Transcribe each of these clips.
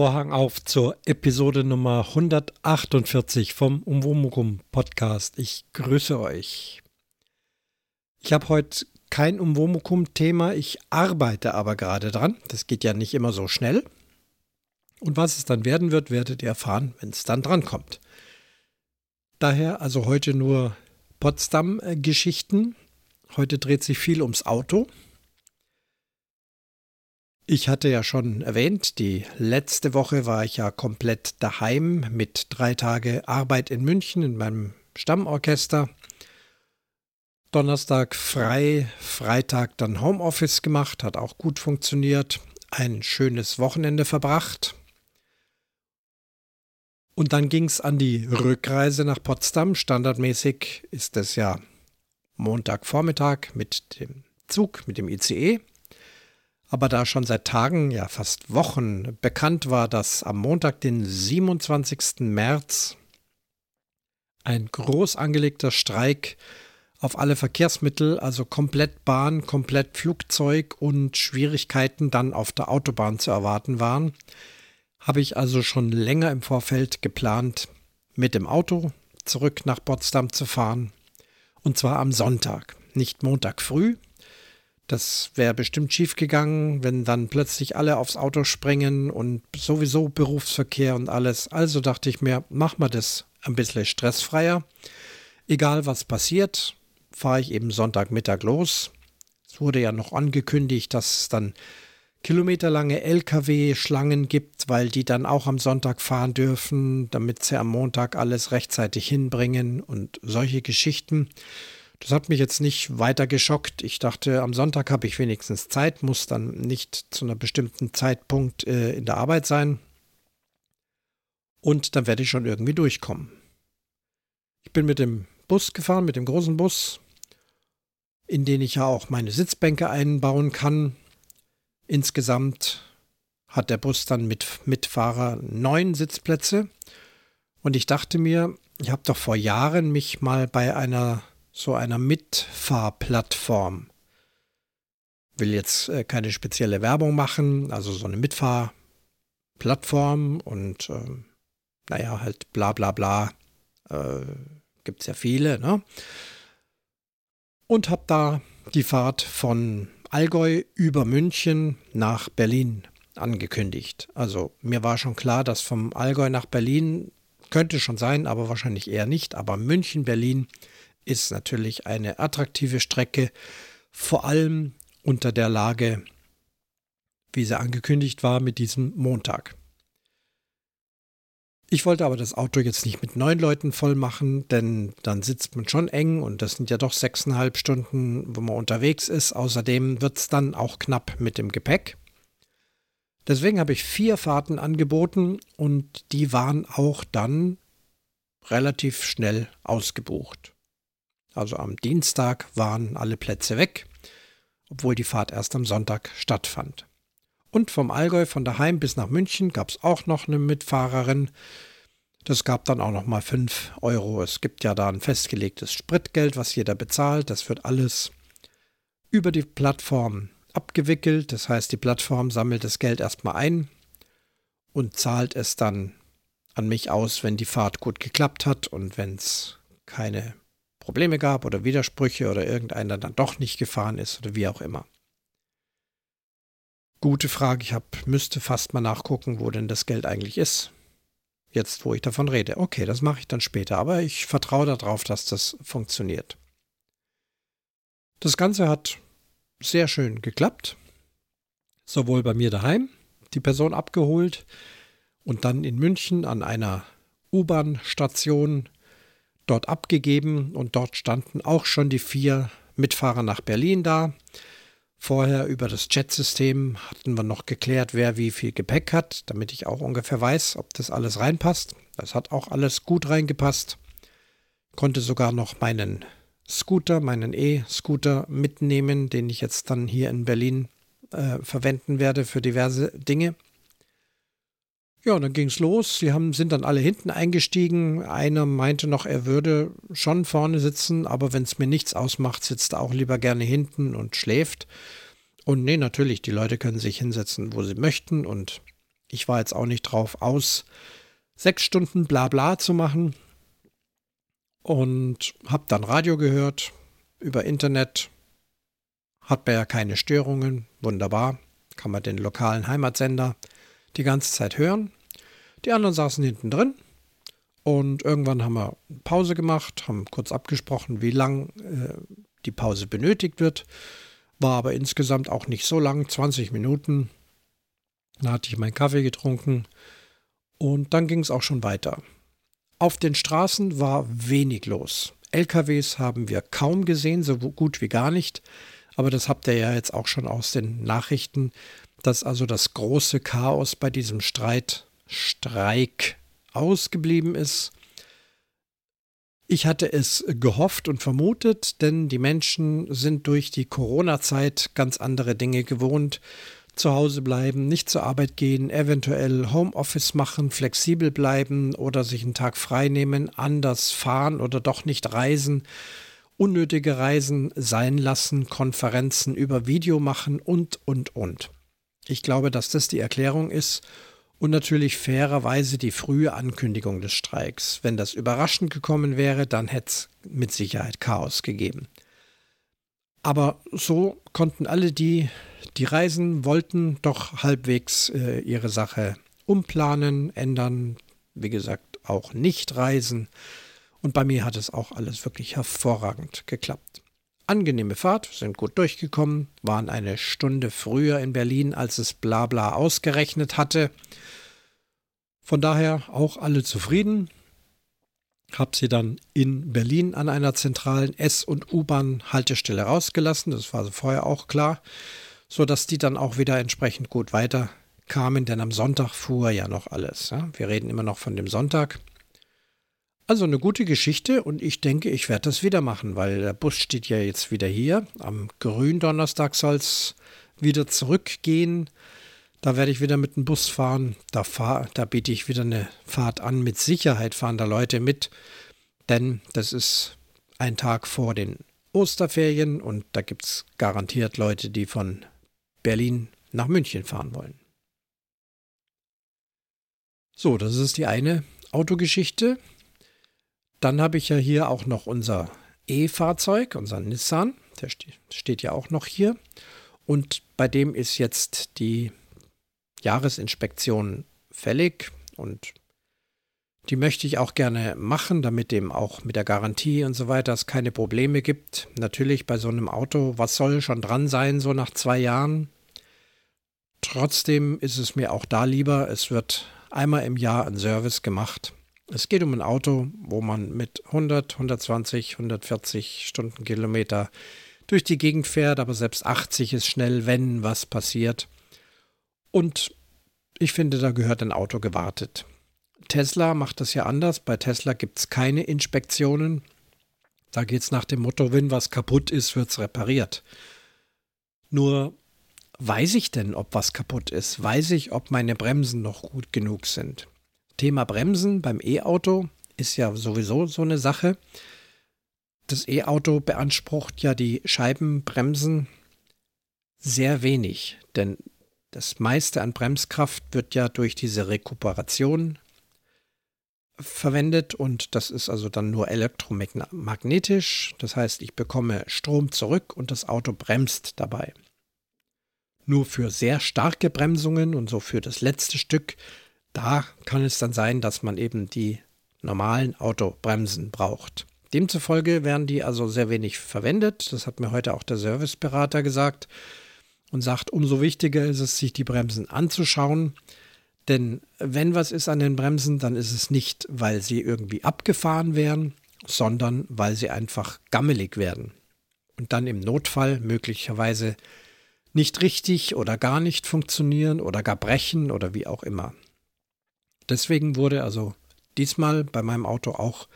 Vorhang auf zur Episode Nummer 148 vom Umwomukum Podcast. Ich grüße euch. Ich habe heute kein Umwomukum-Thema, ich arbeite aber gerade dran. Das geht ja nicht immer so schnell. Und was es dann werden wird, werdet ihr erfahren, wenn es dann drankommt. Daher also heute nur Potsdam-Geschichten. Heute dreht sich viel ums Auto. Ich hatte ja schon erwähnt, die letzte Woche war ich ja komplett daheim mit drei Tage Arbeit in München in meinem Stammorchester. Donnerstag frei, Freitag dann Homeoffice gemacht, hat auch gut funktioniert. Ein schönes Wochenende verbracht. Und dann ging es an die Rückreise nach Potsdam. Standardmäßig ist es ja Montagvormittag mit dem Zug, mit dem ICE. Aber da schon seit Tagen, ja fast Wochen bekannt war, dass am Montag, den 27. März, ein groß angelegter Streik auf alle Verkehrsmittel, also komplett Bahn, komplett Flugzeug und Schwierigkeiten dann auf der Autobahn zu erwarten waren, habe ich also schon länger im Vorfeld geplant, mit dem Auto zurück nach Potsdam zu fahren. Und zwar am Sonntag, nicht Montag früh, das wäre bestimmt schief gegangen, wenn dann plötzlich alle aufs Auto springen und sowieso Berufsverkehr und alles. Also dachte ich mir, mach mal das ein bisschen stressfreier. Egal was passiert, fahre ich eben Sonntagmittag los. Es wurde ja noch angekündigt, dass es dann kilometerlange Lkw-Schlangen gibt, weil die dann auch am Sonntag fahren dürfen, damit sie am Montag alles rechtzeitig hinbringen und solche Geschichten. Das hat mich jetzt nicht weiter geschockt. Ich dachte, am Sonntag habe ich wenigstens Zeit, muss dann nicht zu einer bestimmten Zeitpunkt äh, in der Arbeit sein. Und dann werde ich schon irgendwie durchkommen. Ich bin mit dem Bus gefahren, mit dem großen Bus, in den ich ja auch meine Sitzbänke einbauen kann. Insgesamt hat der Bus dann mit Mitfahrer neun Sitzplätze. Und ich dachte mir, ich habe doch vor Jahren mich mal bei einer so einer Mitfahrplattform. Will jetzt äh, keine spezielle Werbung machen, also so eine Mitfahrplattform und äh, naja, halt bla bla bla. Äh, Gibt es ja viele, ne? Und habe da die Fahrt von Allgäu über München nach Berlin angekündigt. Also mir war schon klar, dass vom Allgäu nach Berlin könnte schon sein, aber wahrscheinlich eher nicht. Aber München, Berlin ist natürlich eine attraktive Strecke, vor allem unter der Lage, wie sie angekündigt war, mit diesem Montag. Ich wollte aber das Auto jetzt nicht mit neun Leuten voll machen, denn dann sitzt man schon eng und das sind ja doch sechseinhalb Stunden, wo man unterwegs ist. Außerdem wird es dann auch knapp mit dem Gepäck. Deswegen habe ich vier Fahrten angeboten und die waren auch dann relativ schnell ausgebucht. Also am Dienstag waren alle Plätze weg, obwohl die Fahrt erst am Sonntag stattfand. Und vom Allgäu von daheim bis nach München gab es auch noch eine Mitfahrerin. Das gab dann auch noch mal 5 Euro. Es gibt ja da ein festgelegtes Spritgeld, was jeder bezahlt. Das wird alles über die Plattform abgewickelt. Das heißt, die Plattform sammelt das Geld erstmal ein und zahlt es dann an mich aus, wenn die Fahrt gut geklappt hat und wenn es keine Probleme gab oder Widersprüche oder irgendeiner dann doch nicht gefahren ist oder wie auch immer. Gute Frage, ich hab, müsste fast mal nachgucken, wo denn das Geld eigentlich ist. Jetzt, wo ich davon rede. Okay, das mache ich dann später, aber ich vertraue darauf, dass das funktioniert. Das Ganze hat sehr schön geklappt. Sowohl bei mir daheim, die Person abgeholt und dann in München an einer U-Bahn-Station dort abgegeben und dort standen auch schon die vier Mitfahrer nach Berlin da. Vorher über das Chat-System hatten wir noch geklärt, wer wie viel Gepäck hat, damit ich auch ungefähr weiß, ob das alles reinpasst. Das hat auch alles gut reingepasst. Konnte sogar noch meinen Scooter, meinen E-Scooter mitnehmen, den ich jetzt dann hier in Berlin äh, verwenden werde für diverse Dinge. Ja, dann ging es los. Sie haben, sind dann alle hinten eingestiegen. Einer meinte noch, er würde schon vorne sitzen, aber wenn es mir nichts ausmacht, sitzt er auch lieber gerne hinten und schläft. Und nee, natürlich, die Leute können sich hinsetzen, wo sie möchten. Und Ich war jetzt auch nicht drauf aus, sechs Stunden Blabla zu machen und habe dann Radio gehört über Internet. Hat man ja keine Störungen, wunderbar. Kann man den lokalen Heimatsender die ganze Zeit hören. Die anderen saßen hinten drin und irgendwann haben wir Pause gemacht, haben kurz abgesprochen, wie lang äh, die Pause benötigt wird. War aber insgesamt auch nicht so lang, 20 Minuten. Da hatte ich meinen Kaffee getrunken und dann ging es auch schon weiter. Auf den Straßen war wenig los. LKWs haben wir kaum gesehen, so gut wie gar nicht. Aber das habt ihr ja jetzt auch schon aus den Nachrichten, dass also das große Chaos bei diesem Streit, Streik ausgeblieben ist. Ich hatte es gehofft und vermutet, denn die Menschen sind durch die Corona-Zeit ganz andere Dinge gewohnt. Zu Hause bleiben, nicht zur Arbeit gehen, eventuell Homeoffice machen, flexibel bleiben oder sich einen Tag frei nehmen, anders fahren oder doch nicht reisen, unnötige Reisen sein lassen, Konferenzen über Video machen und, und, und. Ich glaube, dass das die Erklärung ist und natürlich fairerweise die frühe Ankündigung des Streiks. Wenn das überraschend gekommen wäre, dann hätte es mit Sicherheit Chaos gegeben. Aber so konnten alle, die, die reisen wollten, doch halbwegs äh, ihre Sache umplanen, ändern, wie gesagt, auch nicht reisen. Und bei mir hat es auch alles wirklich hervorragend geklappt. Angenehme Fahrt, sind gut durchgekommen, waren eine Stunde früher in Berlin, als es Blabla ausgerechnet hatte. Von daher auch alle zufrieden. Hab sie dann in Berlin an einer zentralen S- und U-Bahn-Haltestelle rausgelassen. Das war vorher auch klar, sodass die dann auch wieder entsprechend gut weiterkamen, denn am Sonntag fuhr ja noch alles. Ja? Wir reden immer noch von dem Sonntag. Also eine gute Geschichte und ich denke, ich werde das wieder machen, weil der Bus steht ja jetzt wieder hier. Am Gründonnerstag soll es wieder zurückgehen. Da werde ich wieder mit dem Bus fahren. Da, fahr, da biete ich wieder eine Fahrt an. Mit Sicherheit fahren da Leute mit, denn das ist ein Tag vor den Osterferien und da gibt es garantiert Leute, die von Berlin nach München fahren wollen. So, das ist die eine Autogeschichte. Dann habe ich ja hier auch noch unser E-Fahrzeug, unser Nissan. Der steht ja auch noch hier. Und bei dem ist jetzt die Jahresinspektion fällig und die möchte ich auch gerne machen, damit dem auch mit der Garantie und so weiter es keine Probleme gibt. Natürlich bei so einem Auto, was soll schon dran sein, so nach zwei Jahren. Trotzdem ist es mir auch da lieber, es wird einmal im Jahr ein Service gemacht. Es geht um ein Auto, wo man mit 100, 120, 140 Stundenkilometer durch die Gegend fährt, aber selbst 80 ist schnell, wenn was passiert. Und ich finde, da gehört ein Auto gewartet. Tesla macht das ja anders. Bei Tesla gibt es keine Inspektionen. Da geht es nach dem Motto, wenn was kaputt ist, wird es repariert. Nur weiß ich denn, ob was kaputt ist? Weiß ich, ob meine Bremsen noch gut genug sind? Thema Bremsen beim E-Auto ist ja sowieso so eine Sache. Das E-Auto beansprucht ja die Scheibenbremsen sehr wenig, denn das meiste an Bremskraft wird ja durch diese Rekuperation verwendet und das ist also dann nur elektromagnetisch. Das heißt, ich bekomme Strom zurück und das Auto bremst dabei. Nur für sehr starke Bremsungen und so für das letzte Stück, da kann es dann sein, dass man eben die normalen Autobremsen braucht. Demzufolge werden die also sehr wenig verwendet. Das hat mir heute auch der Serviceberater gesagt und sagt, umso wichtiger ist es, sich die Bremsen anzuschauen. Denn wenn was ist an den Bremsen, dann ist es nicht, weil sie irgendwie abgefahren wären, sondern weil sie einfach gammelig werden. Und dann im Notfall möglicherweise nicht richtig oder gar nicht funktionieren oder gar brechen oder wie auch immer. Deswegen wurde also diesmal bei meinem Auto auch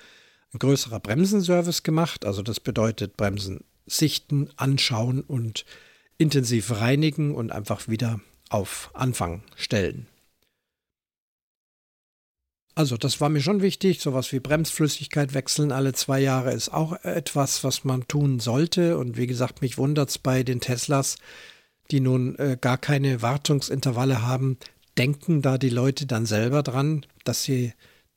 ein größerer Bremsenservice gemacht. Also das bedeutet Bremsen sichten, anschauen und intensiv reinigen und einfach wieder auf Anfang stellen. Also das war mir schon wichtig. Sowas wie Bremsflüssigkeit wechseln alle zwei Jahre ist auch etwas, was man tun sollte. Und wie gesagt, mich wundert es bei den Teslas, die nun äh, gar keine Wartungsintervalle haben, denken da die Leute dann selber dran, dass sie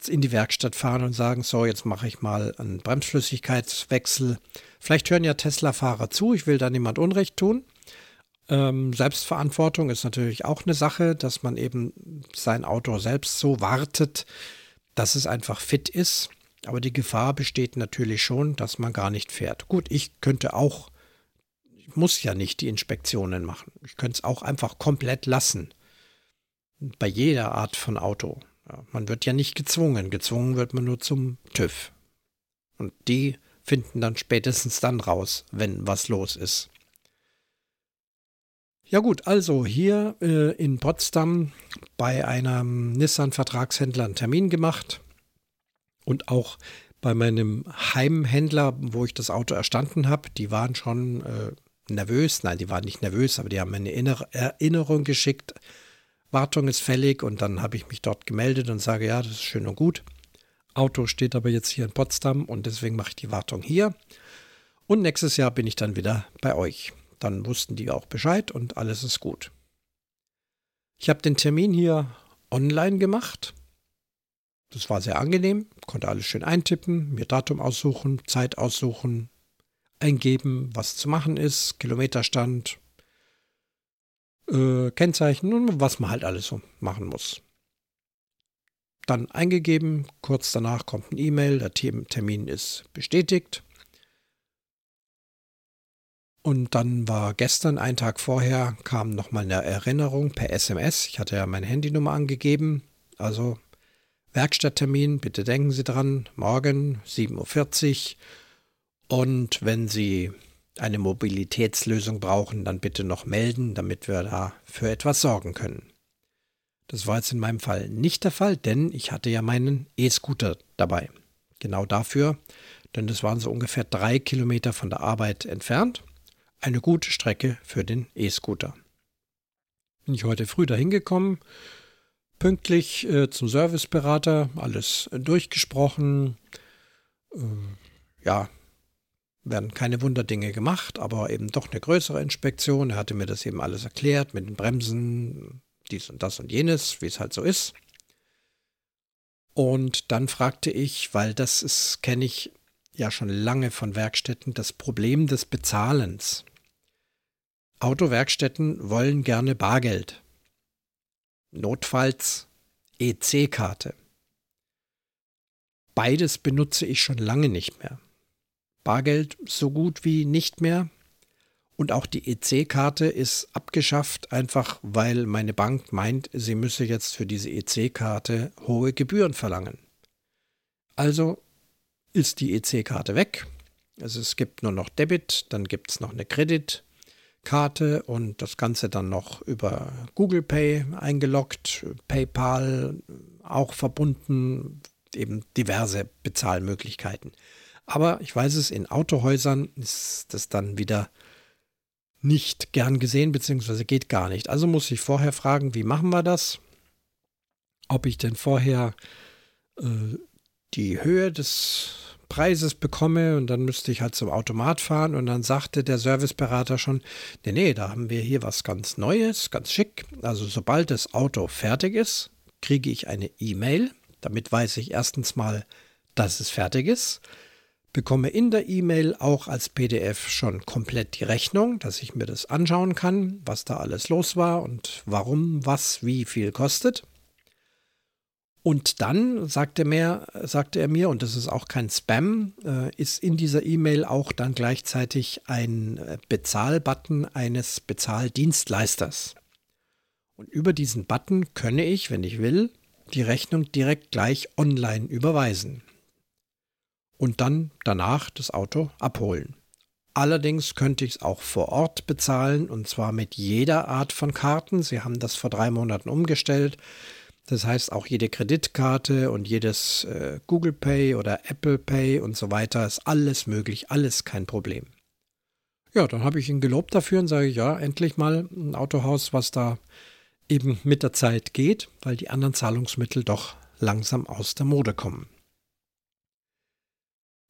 in die Werkstatt fahren und sagen, so, jetzt mache ich mal einen Bremsflüssigkeitswechsel. Vielleicht hören ja Tesla-Fahrer zu, ich will da niemand Unrecht tun. Ähm, Selbstverantwortung ist natürlich auch eine Sache, dass man eben sein Auto selbst so wartet, dass es einfach fit ist. Aber die Gefahr besteht natürlich schon, dass man gar nicht fährt. Gut, ich könnte auch, ich muss ja nicht die Inspektionen machen. Ich könnte es auch einfach komplett lassen. Bei jeder Art von Auto. Ja, man wird ja nicht gezwungen. Gezwungen wird man nur zum TÜV. Und die finden dann spätestens dann raus, wenn was los ist. Ja gut, also hier äh, in Potsdam bei einem Nissan-Vertragshändler einen Termin gemacht und auch bei meinem Heimhändler, wo ich das Auto erstanden habe, die waren schon äh, nervös. Nein, die waren nicht nervös, aber die haben mir eine Erinnerung geschickt. Wartung ist fällig und dann habe ich mich dort gemeldet und sage, ja, das ist schön und gut. Auto steht aber jetzt hier in Potsdam und deswegen mache ich die Wartung hier. Und nächstes Jahr bin ich dann wieder bei euch. Dann wussten die auch Bescheid und alles ist gut. Ich habe den Termin hier online gemacht. Das war sehr angenehm, konnte alles schön eintippen, mir Datum aussuchen, Zeit aussuchen, eingeben, was zu machen ist, Kilometerstand, äh, Kennzeichen und was man halt alles so machen muss. Dann eingegeben, kurz danach kommt ein E-Mail, der Termin ist bestätigt. Und dann war gestern, einen Tag vorher, kam nochmal eine Erinnerung per SMS. Ich hatte ja meine Handynummer angegeben. Also Werkstatttermin, bitte denken Sie dran, morgen 7.40 Uhr. Und wenn Sie eine Mobilitätslösung brauchen, dann bitte noch melden, damit wir da für etwas sorgen können. Das war jetzt in meinem Fall nicht der Fall, denn ich hatte ja meinen E-Scooter dabei. Genau dafür, denn das waren so ungefähr drei Kilometer von der Arbeit entfernt eine gute Strecke für den E-Scooter. Bin ich heute früh dahin gekommen, pünktlich äh, zum Serviceberater, alles äh, durchgesprochen. Äh, ja, werden keine Wunderdinge gemacht, aber eben doch eine größere Inspektion. Er hatte mir das eben alles erklärt mit den Bremsen, dies und das und jenes, wie es halt so ist. Und dann fragte ich, weil das ist, kenne ich ja schon lange von Werkstätten, das Problem des Bezahlens. Autowerkstätten wollen gerne Bargeld. Notfalls EC-Karte. Beides benutze ich schon lange nicht mehr. Bargeld so gut wie nicht mehr. Und auch die EC-Karte ist abgeschafft, einfach weil meine Bank meint, sie müsse jetzt für diese EC-Karte hohe Gebühren verlangen. Also ist die EC-Karte weg. Also es gibt nur noch Debit, dann gibt es noch eine Kredit, Karte und das Ganze dann noch über Google Pay eingeloggt, PayPal auch verbunden, eben diverse Bezahlmöglichkeiten. Aber ich weiß es, in Autohäusern ist das dann wieder nicht gern gesehen, beziehungsweise geht gar nicht. Also muss ich vorher fragen, wie machen wir das? Ob ich denn vorher äh, die Höhe des Preises bekomme und dann müsste ich halt zum Automat fahren und dann sagte der Serviceberater schon, nee, nee, da haben wir hier was ganz Neues, ganz schick. Also sobald das Auto fertig ist, kriege ich eine E-Mail. Damit weiß ich erstens mal, dass es fertig ist. Bekomme in der E-Mail auch als PDF schon komplett die Rechnung, dass ich mir das anschauen kann, was da alles los war und warum, was, wie viel kostet. Und dann sagte, mir, sagte er mir, und das ist auch kein Spam, äh, ist in dieser E-Mail auch dann gleichzeitig ein äh, Bezahlbutton eines Bezahldienstleisters. Und über diesen Button könne ich, wenn ich will, die Rechnung direkt gleich online überweisen. Und dann danach das Auto abholen. Allerdings könnte ich es auch vor Ort bezahlen und zwar mit jeder Art von Karten. Sie haben das vor drei Monaten umgestellt. Das heißt, auch jede Kreditkarte und jedes äh, Google Pay oder Apple Pay und so weiter ist alles möglich, alles kein Problem. Ja, dann habe ich ihn gelobt dafür und sage, ja, endlich mal ein Autohaus, was da eben mit der Zeit geht, weil die anderen Zahlungsmittel doch langsam aus der Mode kommen.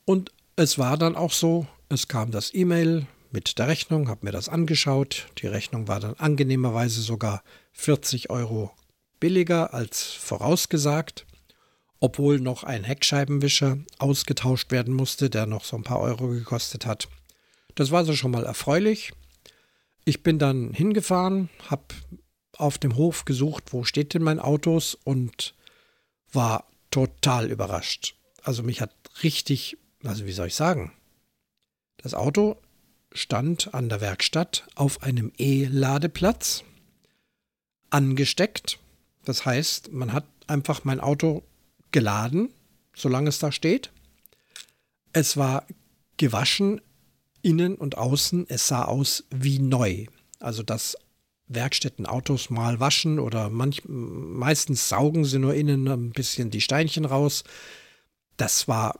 Und es war dann auch so, es kam das E-Mail mit der Rechnung, habe mir das angeschaut. Die Rechnung war dann angenehmerweise sogar 40 Euro billiger als vorausgesagt, obwohl noch ein Heckscheibenwischer ausgetauscht werden musste, der noch so ein paar Euro gekostet hat. Das war so schon mal erfreulich. Ich bin dann hingefahren, habe auf dem Hof gesucht, wo steht denn mein Autos und war total überrascht. Also mich hat richtig, also wie soll ich sagen, das Auto stand an der Werkstatt auf einem E-Ladeplatz angesteckt. Das heißt, man hat einfach mein Auto geladen, solange es da steht. Es war gewaschen, innen und außen. Es sah aus wie neu. Also, dass Werkstätten Autos mal waschen oder manch, meistens saugen sie nur innen ein bisschen die Steinchen raus. Das war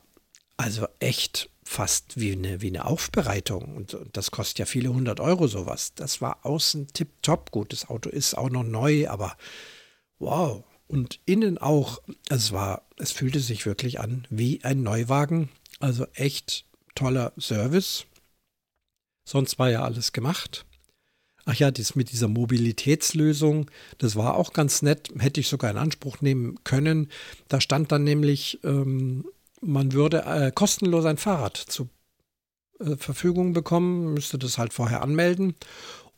also echt fast wie eine, wie eine Aufbereitung. Und, und das kostet ja viele hundert Euro sowas. Das war außen tipptopp gut. Das Auto ist auch noch neu, aber wow. Und innen auch, es war, es fühlte sich wirklich an wie ein Neuwagen. Also echt toller Service. Sonst war ja alles gemacht. Ach ja, das mit dieser Mobilitätslösung, das war auch ganz nett, hätte ich sogar in Anspruch nehmen können. Da stand dann nämlich, ähm, man würde äh, kostenlos ein Fahrrad zur äh, Verfügung bekommen, müsste das halt vorher anmelden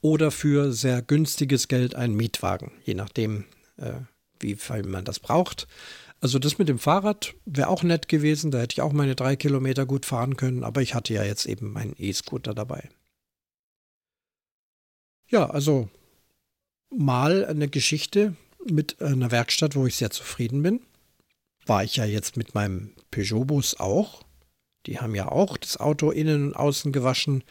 oder für sehr günstiges Geld einen Mietwagen, je nachdem, äh, wie viel man das braucht. Also das mit dem Fahrrad wäre auch nett gewesen, da hätte ich auch meine drei Kilometer gut fahren können, aber ich hatte ja jetzt eben meinen E-Scooter dabei. Ja, also mal eine Geschichte mit einer Werkstatt, wo ich sehr zufrieden bin war ich ja jetzt mit meinem Peugeot-Bus auch. Die haben ja auch das Auto innen und außen gewaschen.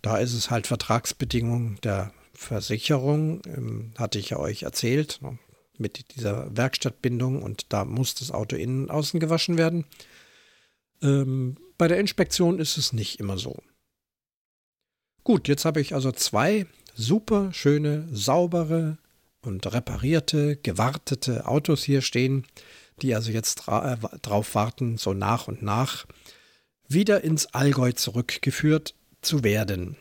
Da ist es halt Vertragsbedingungen der Versicherung, ähm, hatte ich ja euch erzählt, ne, mit dieser Werkstattbindung und da muss das Auto innen und außen gewaschen werden. Ähm, bei der Inspektion ist es nicht immer so. Gut, jetzt habe ich also zwei super schöne, saubere und reparierte, gewartete Autos hier stehen die also jetzt dra äh, drauf warten, so nach und nach wieder ins Allgäu zurückgeführt zu werden.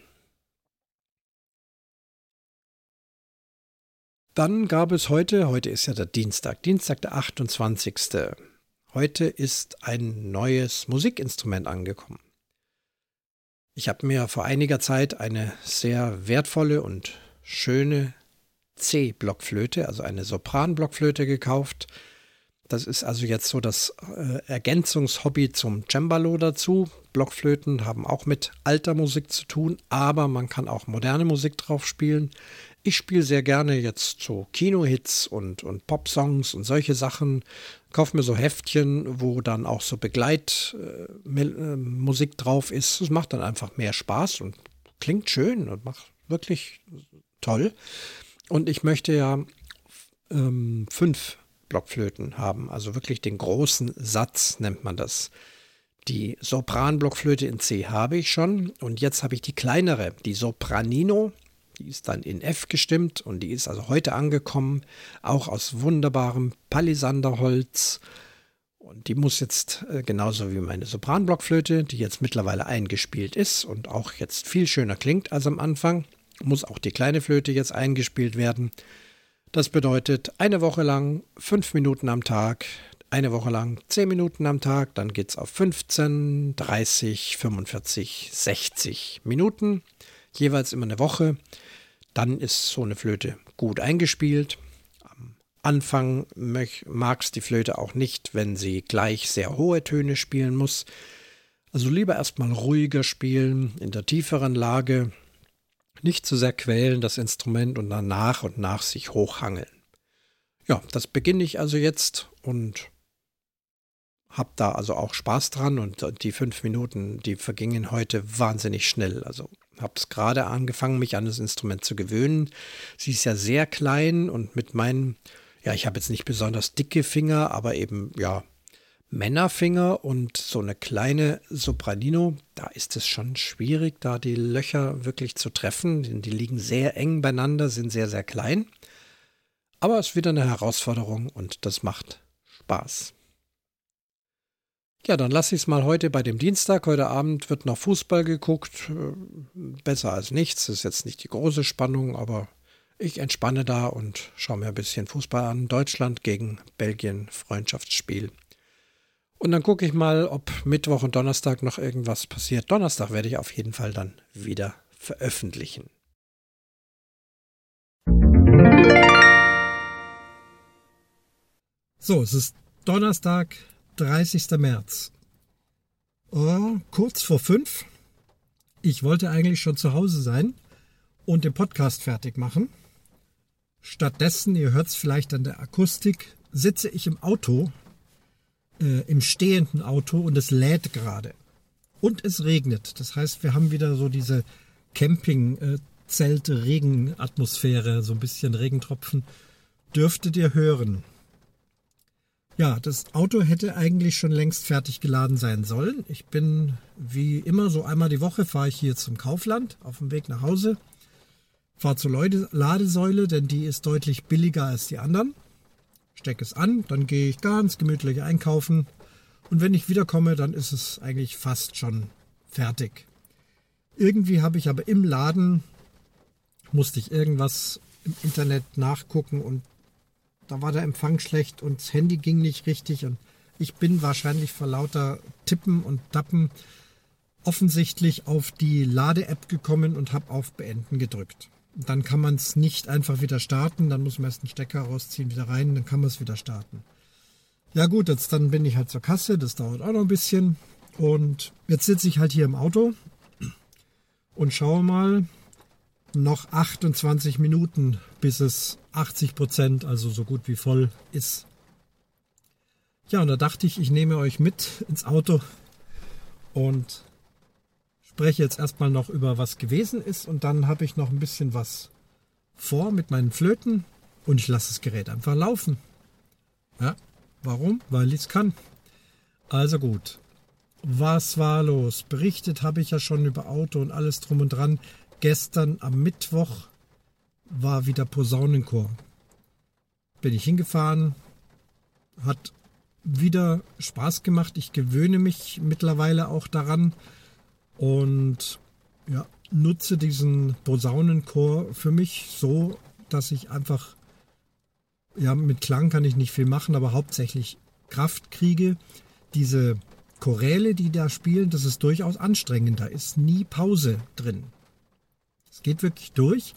Dann gab es heute, heute ist ja der Dienstag, Dienstag der 28. Heute ist ein neues Musikinstrument angekommen. Ich habe mir vor einiger Zeit eine sehr wertvolle und schöne C-Blockflöte, also eine Sopran-Blockflöte gekauft. Das ist also jetzt so das äh, Ergänzungshobby zum Cembalo dazu. Blockflöten haben auch mit alter Musik zu tun, aber man kann auch moderne Musik drauf spielen. Ich spiele sehr gerne jetzt so Kinohits und, und Popsongs und solche Sachen. Kaufe mir so Heftchen, wo dann auch so Begleitmusik äh, drauf ist. Es macht dann einfach mehr Spaß und klingt schön und macht wirklich toll. Und ich möchte ja ähm, fünf Blockflöten haben. Also wirklich den großen Satz nennt man das. Die Sopranblockflöte in C habe ich schon und jetzt habe ich die kleinere, die Sopranino. Die ist dann in F gestimmt und die ist also heute angekommen, auch aus wunderbarem Palisanderholz. Und die muss jetzt äh, genauso wie meine Sopranblockflöte, die jetzt mittlerweile eingespielt ist und auch jetzt viel schöner klingt als am Anfang, muss auch die kleine Flöte jetzt eingespielt werden. Das bedeutet eine Woche lang fünf Minuten am Tag, eine Woche lang zehn Minuten am Tag, dann geht es auf 15, 30, 45, 60 Minuten, jeweils immer eine Woche. Dann ist so eine Flöte gut eingespielt. Am Anfang mag es die Flöte auch nicht, wenn sie gleich sehr hohe Töne spielen muss. Also lieber erstmal ruhiger spielen, in der tieferen Lage, nicht zu sehr quälen, das Instrument, und dann nach und nach sich hochhangeln. Ja, das beginne ich also jetzt und habe da also auch Spaß dran und die fünf Minuten, die vergingen heute wahnsinnig schnell. Also habe es gerade angefangen, mich an das Instrument zu gewöhnen. Sie ist ja sehr klein und mit meinen, ja, ich habe jetzt nicht besonders dicke Finger, aber eben, ja, Männerfinger und so eine kleine Sopranino, da ist es schon schwierig, da die Löcher wirklich zu treffen. Denn die liegen sehr eng beieinander, sind sehr, sehr klein. Aber es ist wieder eine Herausforderung und das macht Spaß. Ja, dann lasse ich es mal heute bei dem Dienstag. Heute Abend wird noch Fußball geguckt. Besser als nichts. Das ist jetzt nicht die große Spannung, aber ich entspanne da und schaue mir ein bisschen Fußball an. Deutschland gegen Belgien, Freundschaftsspiel. Und dann gucke ich mal, ob Mittwoch und Donnerstag noch irgendwas passiert. Donnerstag werde ich auf jeden Fall dann wieder veröffentlichen. So, es ist Donnerstag, 30. März. Oh, kurz vor fünf. Ich wollte eigentlich schon zu Hause sein und den Podcast fertig machen. Stattdessen, ihr hört es vielleicht an der Akustik, sitze ich im Auto, äh, im stehenden Auto und es lädt gerade. Und es regnet. Das heißt, wir haben wieder so diese Camping-Zelte, Regenatmosphäre, so ein bisschen Regentropfen. Dürftet ihr hören. Ja, das Auto hätte eigentlich schon längst fertig geladen sein sollen. Ich bin wie immer so einmal die Woche fahre ich hier zum Kaufland auf dem Weg nach Hause. Fahre zur Ladesäule, denn die ist deutlich billiger als die anderen. Stecke es an, dann gehe ich ganz gemütlich einkaufen. Und wenn ich wiederkomme, dann ist es eigentlich fast schon fertig. Irgendwie habe ich aber im Laden, musste ich irgendwas im Internet nachgucken und da war der Empfang schlecht und das Handy ging nicht richtig und ich bin wahrscheinlich vor lauter Tippen und Tappen offensichtlich auf die Lade-App gekommen und habe auf Beenden gedrückt. Dann kann man es nicht einfach wieder starten, dann muss man erst einen Stecker rausziehen, wieder rein, dann kann man es wieder starten. Ja gut, jetzt dann bin ich halt zur Kasse, das dauert auch noch ein bisschen. Und jetzt sitze ich halt hier im Auto und schaue mal, noch 28 Minuten, bis es 80 Prozent, also so gut wie voll ist. Ja, und da dachte ich, ich nehme euch mit ins Auto und spreche jetzt erstmal noch über was gewesen ist und dann habe ich noch ein bisschen was vor mit meinen Flöten und ich lasse das Gerät einfach laufen. Ja, warum? Weil ich es kann. Also gut. Was war los? Berichtet habe ich ja schon über Auto und alles drum und dran gestern am Mittwoch war wieder Posaunenchor. Bin ich hingefahren, hat wieder Spaß gemacht. Ich gewöhne mich mittlerweile auch daran und ja, nutze diesen Posaunenchor für mich so, dass ich einfach, ja, mit Klang kann ich nicht viel machen, aber hauptsächlich Kraft kriege. Diese Choräle, die da spielen, das ist durchaus anstrengend. Da ist nie Pause drin. Es geht wirklich durch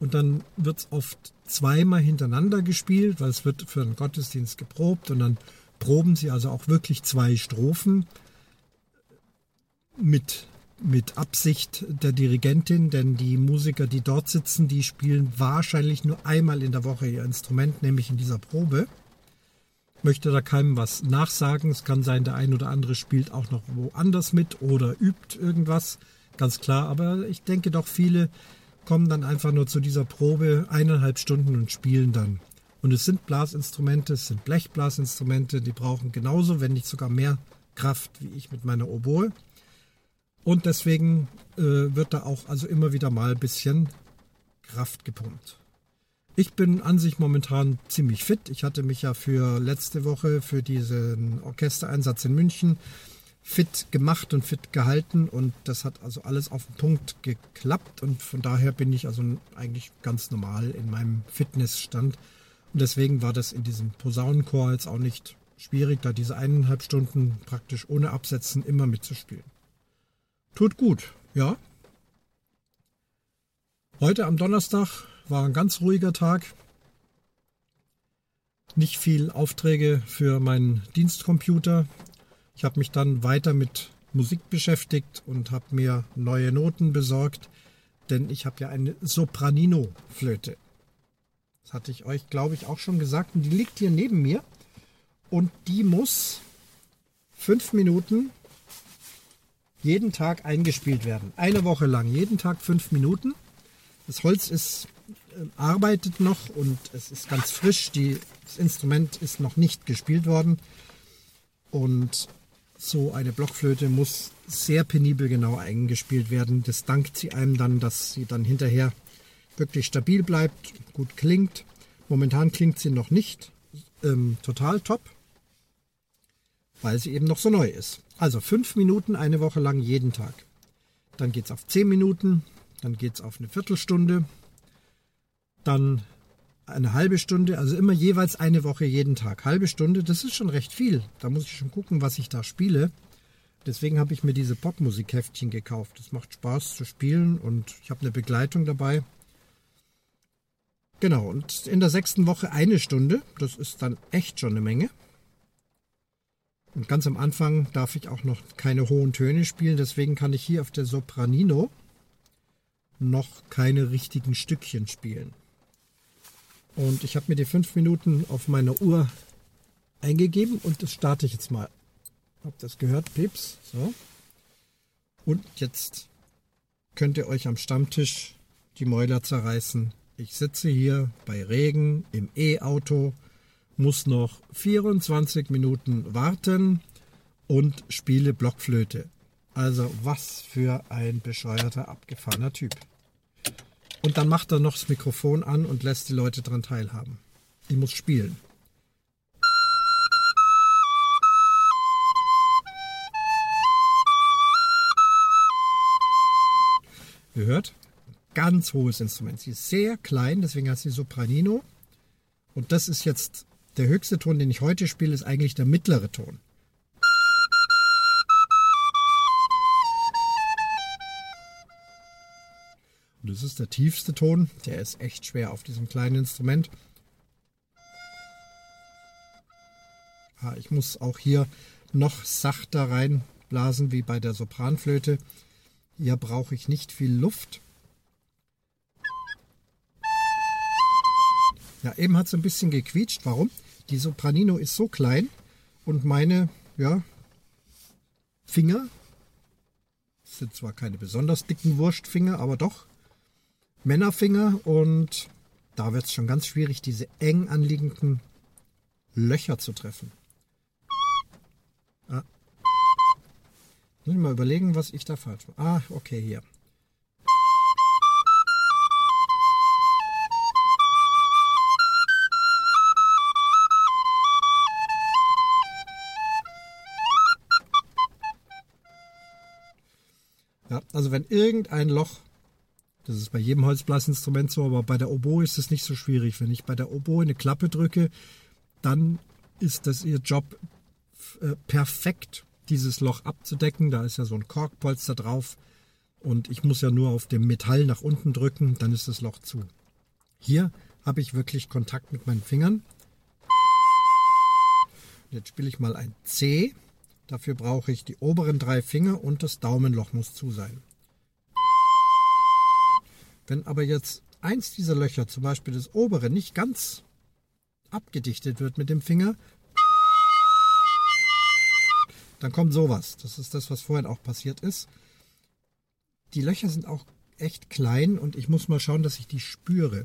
und dann wird es oft zweimal hintereinander gespielt, weil es wird für einen Gottesdienst geprobt und dann proben sie also auch wirklich zwei Strophen mit, mit Absicht der Dirigentin, denn die Musiker, die dort sitzen, die spielen wahrscheinlich nur einmal in der Woche ihr Instrument, nämlich in dieser Probe. Ich möchte da keinem was nachsagen. Es kann sein, der ein oder andere spielt auch noch woanders mit oder übt irgendwas ganz klar. Aber ich denke doch, viele kommen dann einfach nur zu dieser Probe eineinhalb Stunden und spielen dann. Und es sind Blasinstrumente, es sind Blechblasinstrumente, die brauchen genauso, wenn nicht sogar mehr Kraft wie ich mit meiner Oboe. Und deswegen äh, wird da auch also immer wieder mal ein bisschen Kraft gepumpt. Ich bin an sich momentan ziemlich fit. Ich hatte mich ja für letzte Woche für diesen Orchestereinsatz in München fit gemacht und fit gehalten und das hat also alles auf den Punkt geklappt und von daher bin ich also eigentlich ganz normal in meinem Fitnessstand und deswegen war das in diesem Posaunenchor jetzt auch nicht schwierig, da diese eineinhalb Stunden praktisch ohne Absetzen immer mitzuspielen. Tut gut, ja. Heute am Donnerstag war ein ganz ruhiger Tag. Nicht viel Aufträge für meinen Dienstcomputer. Ich habe mich dann weiter mit Musik beschäftigt und habe mir neue Noten besorgt, denn ich habe ja eine Sopranino-Flöte. Das hatte ich euch, glaube ich, auch schon gesagt. Und die liegt hier neben mir. Und die muss fünf Minuten jeden Tag eingespielt werden. Eine Woche lang, jeden Tag fünf Minuten. Das Holz ist, äh, arbeitet noch und es ist ganz frisch. Die, das Instrument ist noch nicht gespielt worden. Und so eine Blockflöte muss sehr penibel genau eingespielt werden. Das dankt sie einem dann, dass sie dann hinterher wirklich stabil bleibt, gut klingt. Momentan klingt sie noch nicht ähm, total top, weil sie eben noch so neu ist. Also fünf Minuten eine Woche lang jeden Tag. Dann geht es auf zehn Minuten, dann geht es auf eine Viertelstunde. dann eine halbe Stunde, also immer jeweils eine Woche jeden Tag. Halbe Stunde, das ist schon recht viel. Da muss ich schon gucken, was ich da spiele. Deswegen habe ich mir diese Popmusikheftchen gekauft. Das macht Spaß zu spielen und ich habe eine Begleitung dabei. Genau, und in der sechsten Woche eine Stunde. Das ist dann echt schon eine Menge. Und ganz am Anfang darf ich auch noch keine hohen Töne spielen. Deswegen kann ich hier auf der Sopranino noch keine richtigen Stückchen spielen. Und ich habe mir die fünf Minuten auf meiner Uhr eingegeben und das starte ich jetzt mal. Habt ihr das gehört? Pips. So. Und jetzt könnt ihr euch am Stammtisch die Mäuler zerreißen. Ich sitze hier bei Regen im E-Auto, muss noch 24 Minuten warten und spiele Blockflöte. Also was für ein bescheuerter, abgefahrener Typ. Und dann macht er noch das Mikrofon an und lässt die Leute daran teilhaben. Ich muss spielen. Ihr hört, ganz hohes Instrument. Sie ist sehr klein, deswegen heißt sie Sopranino. Und das ist jetzt der höchste Ton, den ich heute spiele, ist eigentlich der mittlere Ton. Und das ist der tiefste Ton. Der ist echt schwer auf diesem kleinen Instrument. Ah, ich muss auch hier noch sachter reinblasen wie bei der Sopranflöte. Hier brauche ich nicht viel Luft. Ja, eben hat es ein bisschen gequietscht. Warum? Die Sopranino ist so klein und meine ja, Finger sind zwar keine besonders dicken Wurstfinger, aber doch Männerfinger und da wird es schon ganz schwierig, diese eng anliegenden Löcher zu treffen. Ah. Muss ich mal überlegen, was ich da falsch mache. Ah, okay, hier. Also wenn irgendein Loch, das ist bei jedem Holzblasinstrument so, aber bei der Oboe ist es nicht so schwierig. Wenn ich bei der Oboe eine Klappe drücke, dann ist das ihr Job äh, perfekt dieses Loch abzudecken. Da ist ja so ein Korkpolster drauf und ich muss ja nur auf dem Metall nach unten drücken, dann ist das Loch zu. Hier habe ich wirklich Kontakt mit meinen Fingern. Jetzt spiele ich mal ein C. Dafür brauche ich die oberen drei Finger und das Daumenloch muss zu sein. Wenn aber jetzt eins dieser Löcher, zum Beispiel das obere, nicht ganz abgedichtet wird mit dem Finger, dann kommt sowas. Das ist das, was vorhin auch passiert ist. Die Löcher sind auch echt klein und ich muss mal schauen, dass ich die spüre.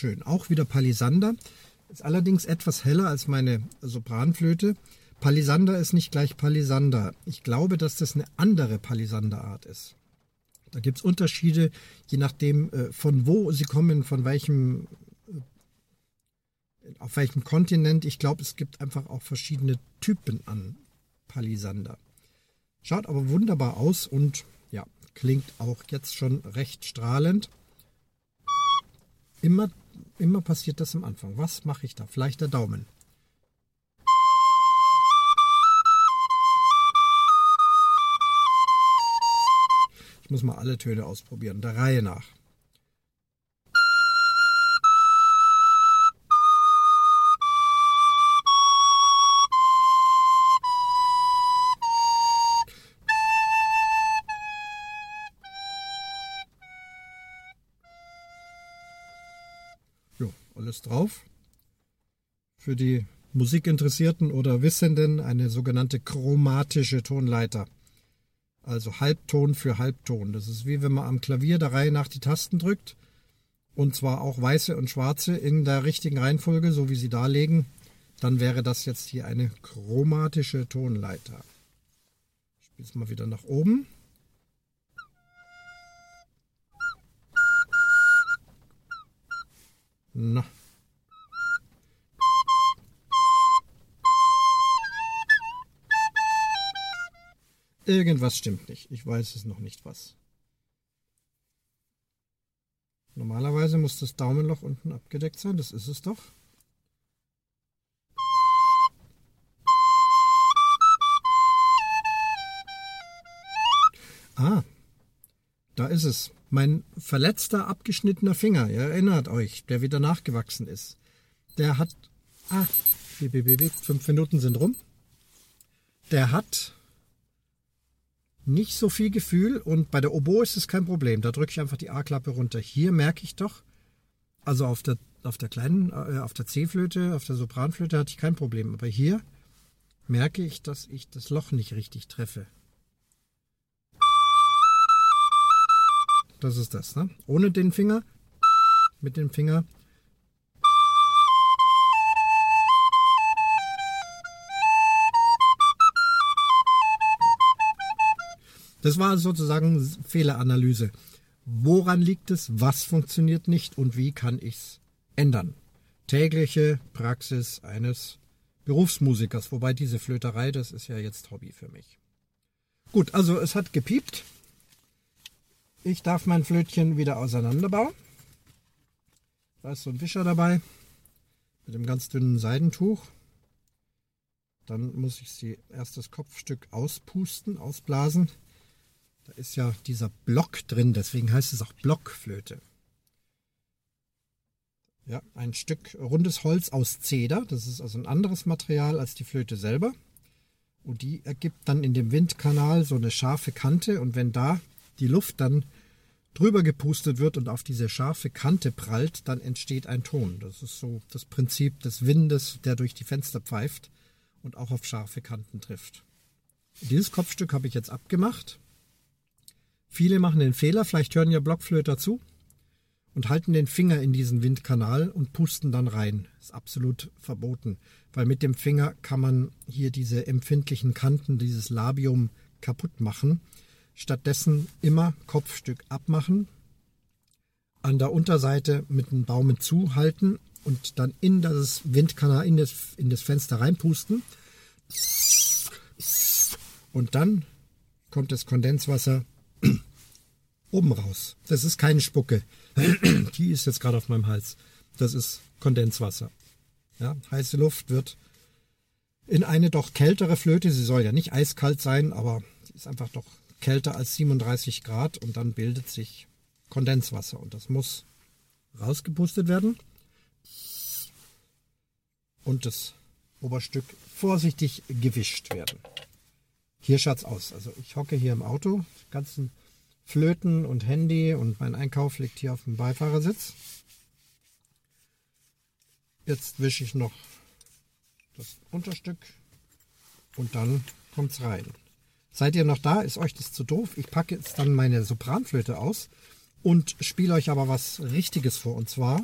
Schön. Auch wieder Palisander. Ist allerdings etwas heller als meine Sopranflöte. Palisander ist nicht gleich Palisander. Ich glaube, dass das eine andere Palisanderart ist. Da gibt es Unterschiede, je nachdem, äh, von wo sie kommen, von welchem, äh, auf welchem Kontinent. Ich glaube, es gibt einfach auch verschiedene Typen an Palisander. Schaut aber wunderbar aus und ja, klingt auch jetzt schon recht strahlend. Immer, immer passiert das am Anfang. Was mache ich da? Vielleicht der Daumen. Ich muss mal alle Töne ausprobieren, der Reihe nach. alles drauf. Für die Musikinteressierten oder Wissenden eine sogenannte chromatische Tonleiter. Also Halbton für Halbton. Das ist wie wenn man am Klavier der Reihe nach die Tasten drückt. Und zwar auch weiße und schwarze in der richtigen Reihenfolge, so wie sie da liegen. Dann wäre das jetzt hier eine chromatische Tonleiter. Ich spiele es mal wieder nach oben. Na, Irgendwas stimmt nicht. Ich weiß es noch nicht was. Normalerweise muss das Daumenloch unten abgedeckt sein. Das ist es doch. Ah, da ist es. Mein verletzter, abgeschnittener Finger, ihr erinnert euch, der wieder nachgewachsen ist. Der hat. Ah, fünf Minuten sind rum. Der hat nicht so viel Gefühl und bei der Oboe ist es kein Problem. Da drücke ich einfach die A-Klappe runter. Hier merke ich doch, also auf der, auf der kleinen, äh, auf der C-Flöte, auf der Sopranflöte hatte ich kein Problem. Aber hier merke ich, dass ich das Loch nicht richtig treffe. Das ist das, ne? Ohne den Finger, mit dem Finger. Das war sozusagen Fehleranalyse. Woran liegt es? Was funktioniert nicht? Und wie kann ich es ändern? Tägliche Praxis eines Berufsmusikers. Wobei diese Flöterei, das ist ja jetzt Hobby für mich. Gut, also es hat gepiept. Ich darf mein Flötchen wieder auseinanderbauen. Da ist so ein Wischer dabei mit dem ganz dünnen Seidentuch. Dann muss ich sie erst das Kopfstück auspusten, ausblasen. Da ist ja dieser Block drin, deswegen heißt es auch Blockflöte. Ja, ein Stück rundes Holz aus Zeder. Das ist also ein anderes Material als die Flöte selber. Und die ergibt dann in dem Windkanal so eine scharfe Kante. Und wenn da die Luft dann drüber gepustet wird und auf diese scharfe Kante prallt, dann entsteht ein Ton. Das ist so das Prinzip des Windes, der durch die Fenster pfeift und auch auf scharfe Kanten trifft. Dieses Kopfstück habe ich jetzt abgemacht. Viele machen den Fehler, vielleicht hören ja Blockflöter zu und halten den Finger in diesen Windkanal und pusten dann rein. Ist absolut verboten, weil mit dem Finger kann man hier diese empfindlichen Kanten, dieses Labium kaputt machen. Stattdessen immer Kopfstück abmachen, an der Unterseite mit dem Daumen zuhalten und dann in das Windkanal, in das, in das Fenster reinpusten. Und dann kommt das Kondenswasser oben raus. Das ist keine Spucke. Die ist jetzt gerade auf meinem Hals. Das ist Kondenswasser. Ja, heiße Luft wird in eine doch kältere Flöte, sie soll ja nicht eiskalt sein, aber sie ist einfach doch kälter als 37 Grad und dann bildet sich Kondenswasser und das muss rausgepustet werden und das Oberstück vorsichtig gewischt werden. Hier schaut's aus. Also ich hocke hier im Auto, ganzen Flöten und Handy und mein Einkauf liegt hier auf dem Beifahrersitz. Jetzt wische ich noch das Unterstück und dann kommt's rein. Seid ihr noch da? Ist euch das zu doof? Ich packe jetzt dann meine Sopranflöte aus und spiele euch aber was Richtiges vor. Und zwar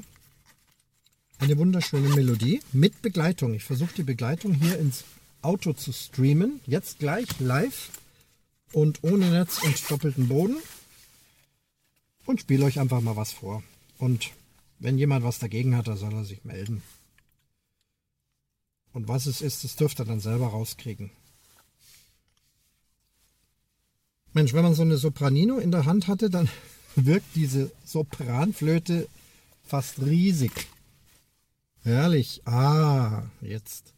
eine wunderschöne Melodie mit Begleitung. Ich versuche die Begleitung hier ins Auto zu streamen. Jetzt gleich live und ohne Netz und doppelten Boden. Und spiele euch einfach mal was vor. Und wenn jemand was dagegen hat, dann soll er sich melden. Und was es ist, das dürft ihr dann selber rauskriegen. Mensch, wenn man so eine Sopranino in der Hand hatte, dann wirkt diese Sopranflöte fast riesig. Herrlich. Ah, jetzt.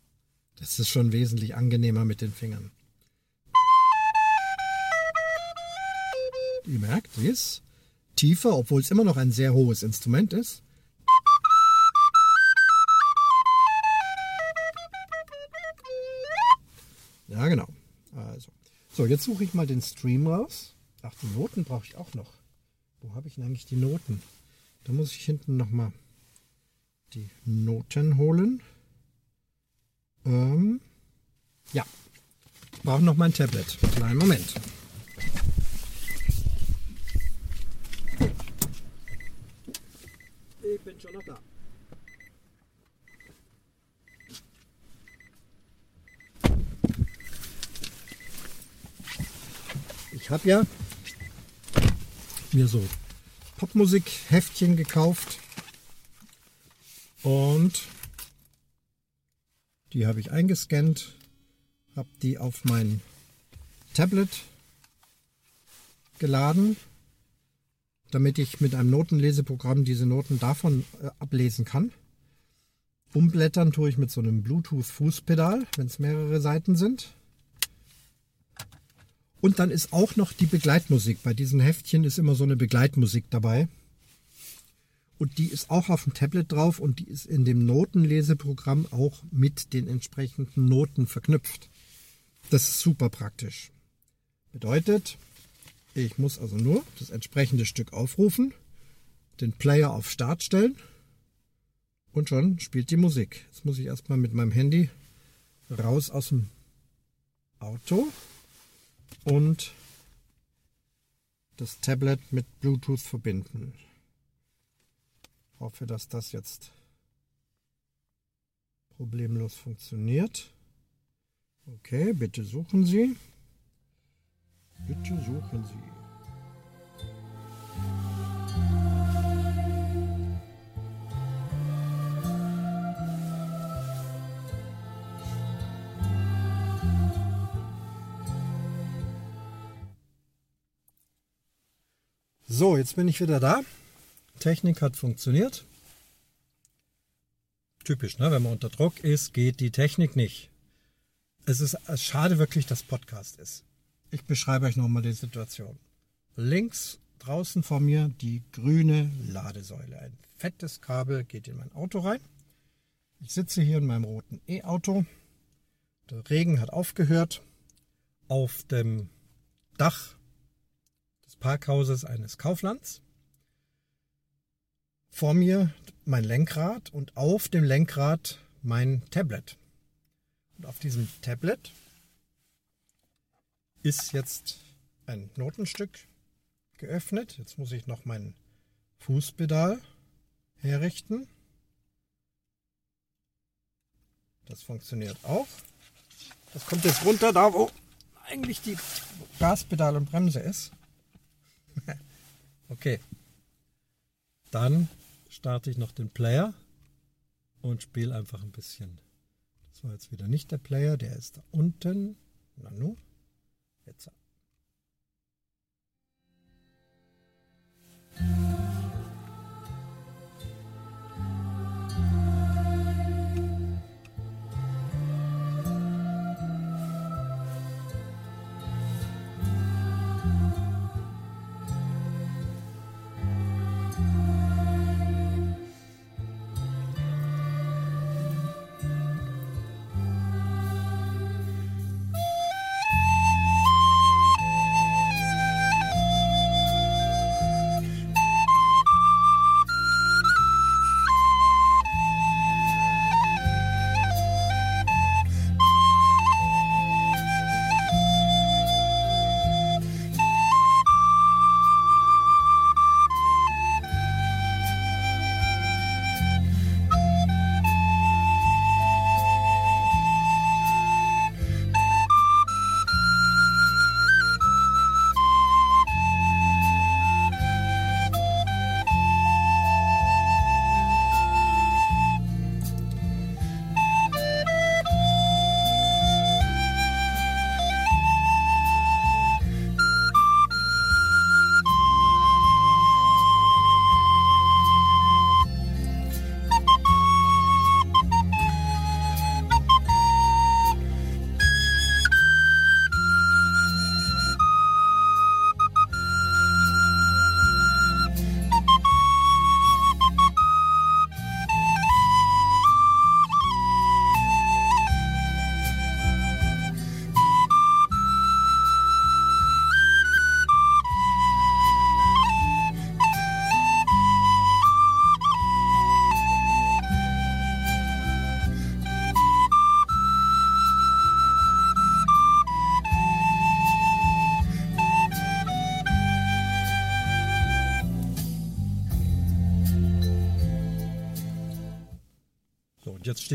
Das ist schon wesentlich angenehmer mit den Fingern. Ihr merkt, sie ist tiefer, obwohl es immer noch ein sehr hohes Instrument ist. Ja, genau. Also. So, jetzt suche ich mal den Stream raus. Ach, die Noten brauche ich auch noch. Wo habe ich denn eigentlich die Noten? Da muss ich hinten nochmal die Noten holen. Ähm, ja, ich brauche noch mein Tablet. Kleinen Moment. Ich bin schon noch da. Habe ja mir so Popmusik-Heftchen gekauft. Und die habe ich eingescannt, habe die auf mein Tablet geladen, damit ich mit einem Notenleseprogramm diese Noten davon äh, ablesen kann. Umblättern tue ich mit so einem Bluetooth-Fußpedal, wenn es mehrere Seiten sind. Und dann ist auch noch die Begleitmusik. Bei diesen Heftchen ist immer so eine Begleitmusik dabei. Und die ist auch auf dem Tablet drauf und die ist in dem Notenleseprogramm auch mit den entsprechenden Noten verknüpft. Das ist super praktisch. Bedeutet, ich muss also nur das entsprechende Stück aufrufen, den Player auf Start stellen und schon spielt die Musik. Jetzt muss ich erstmal mit meinem Handy raus aus dem Auto und das Tablet mit Bluetooth verbinden. Ich hoffe, dass das jetzt problemlos funktioniert. Okay, bitte suchen Sie. Bitte suchen Sie. So, jetzt bin ich wieder da. Technik hat funktioniert. Typisch, ne? wenn man unter Druck ist, geht die Technik nicht. Es ist schade wirklich, dass Podcast ist. Ich beschreibe euch nochmal die Situation. Links draußen vor mir die grüne Ladesäule. Ein fettes Kabel geht in mein Auto rein. Ich sitze hier in meinem roten E-Auto. Der Regen hat aufgehört. Auf dem Dach Parkhauses eines Kauflands. Vor mir mein Lenkrad und auf dem Lenkrad mein Tablet. Und auf diesem Tablet ist jetzt ein Notenstück geöffnet. Jetzt muss ich noch mein Fußpedal herrichten. Das funktioniert auch. Das kommt jetzt runter, da wo eigentlich die Gaspedal und Bremse ist. Okay. Dann starte ich noch den Player und spiele einfach ein bisschen. Das war jetzt wieder nicht der Player, der ist da unten. Nanu. Jetzt.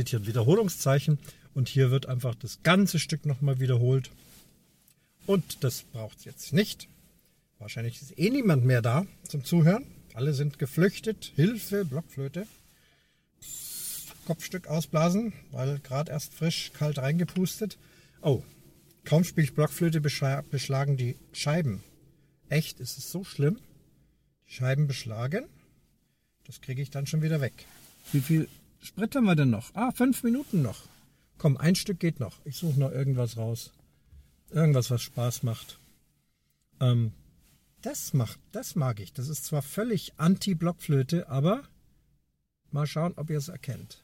Steht hier ein Wiederholungszeichen und hier wird einfach das ganze Stück nochmal wiederholt. Und das braucht es jetzt nicht. Wahrscheinlich ist eh niemand mehr da zum Zuhören. Alle sind geflüchtet. Hilfe, Blockflöte. Kopfstück ausblasen, weil gerade erst frisch kalt reingepustet. Oh, kaum spiele ich Blockflöte, beschlagen die Scheiben. Echt, ist es so schlimm? Die Scheiben beschlagen? Das kriege ich dann schon wieder weg. Wie viel Sprit haben wir denn noch? Ah, fünf Minuten noch. Komm, ein Stück geht noch. Ich suche noch irgendwas raus. Irgendwas, was Spaß macht. Ähm, das macht, das mag ich. Das ist zwar völlig anti-Blockflöte, aber mal schauen, ob ihr es erkennt.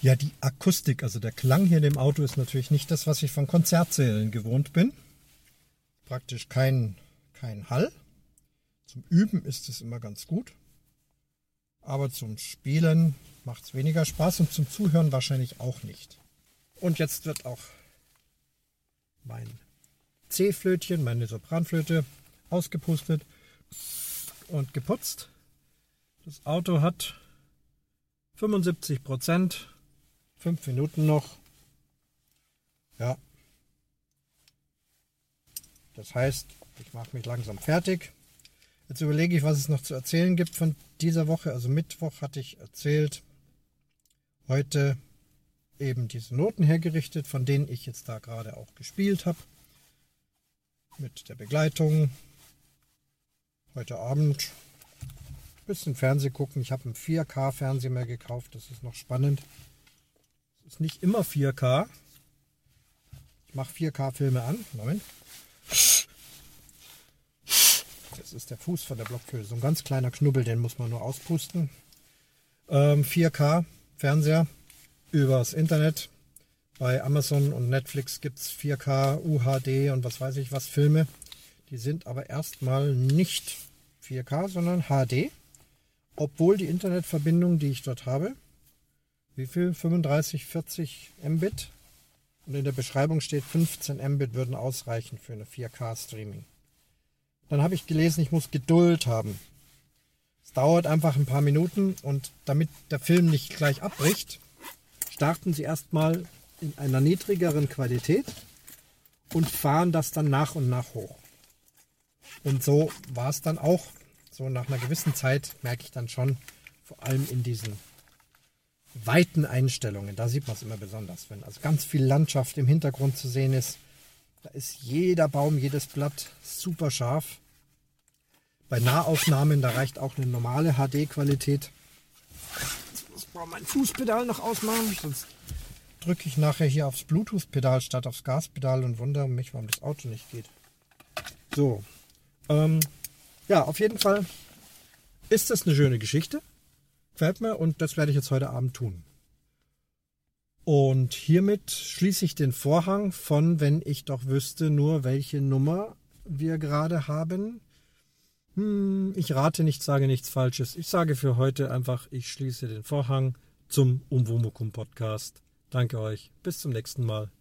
Ja, die Akustik, also der Klang hier in dem Auto ist natürlich nicht das, was ich von Konzertsälen gewohnt bin. Praktisch kein, kein Hall. Zum Üben ist es immer ganz gut. Aber zum Spielen macht es weniger Spaß und zum Zuhören wahrscheinlich auch nicht. Und jetzt wird auch mein C-Flötchen, meine Sopranflöte ausgepustet und geputzt. Das Auto hat 75 Prozent, fünf Minuten noch. Ja. Das heißt, ich mache mich langsam fertig. Jetzt überlege ich, was es noch zu erzählen gibt von dieser Woche. Also Mittwoch hatte ich erzählt, heute eben diese Noten hergerichtet, von denen ich jetzt da gerade auch gespielt habe. Mit der Begleitung. Heute Abend ein bisschen Fernseh gucken. Ich habe einen 4K-Fernseher mehr gekauft. Das ist noch spannend. Ist nicht immer 4K. Ich mache 4K-Filme an. Moment. Das ist der Fuß von der Blockflöte. So ein ganz kleiner Knubbel, den muss man nur auspusten. Ähm, 4K Fernseher übers Internet. Bei Amazon und Netflix gibt es 4K, UHD und was weiß ich was Filme. Die sind aber erstmal nicht 4K, sondern HD. Obwohl die Internetverbindung, die ich dort habe, wie viel? 35, 40 Mbit. Und in der Beschreibung steht 15 Mbit würden ausreichen für eine 4K-Streaming. Dann habe ich gelesen, ich muss Geduld haben. Es dauert einfach ein paar Minuten und damit der Film nicht gleich abbricht, starten Sie erstmal in einer niedrigeren Qualität und fahren das dann nach und nach hoch. Und so war es dann auch. So nach einer gewissen Zeit merke ich dann schon, vor allem in diesen weiten Einstellungen, da sieht man es immer besonders, wenn also ganz viel Landschaft im Hintergrund zu sehen ist. Da ist jeder Baum, jedes Blatt super scharf. Bei Nahaufnahmen, da reicht auch eine normale HD-Qualität. Jetzt muss ich mein Fußpedal noch ausmachen, sonst drücke ich nachher hier aufs Bluetooth-Pedal statt aufs Gaspedal und wundere mich, warum das Auto nicht geht. So. Ähm, ja, auf jeden Fall ist das eine schöne Geschichte. Gefällt mir und das werde ich jetzt heute Abend tun. Und hiermit schließe ich den Vorhang von, wenn ich doch wüsste, nur welche Nummer wir gerade haben. Hm, ich rate nicht, sage nichts Falsches. Ich sage für heute einfach, ich schließe den Vorhang zum Umwomukum Podcast. Danke euch. Bis zum nächsten Mal.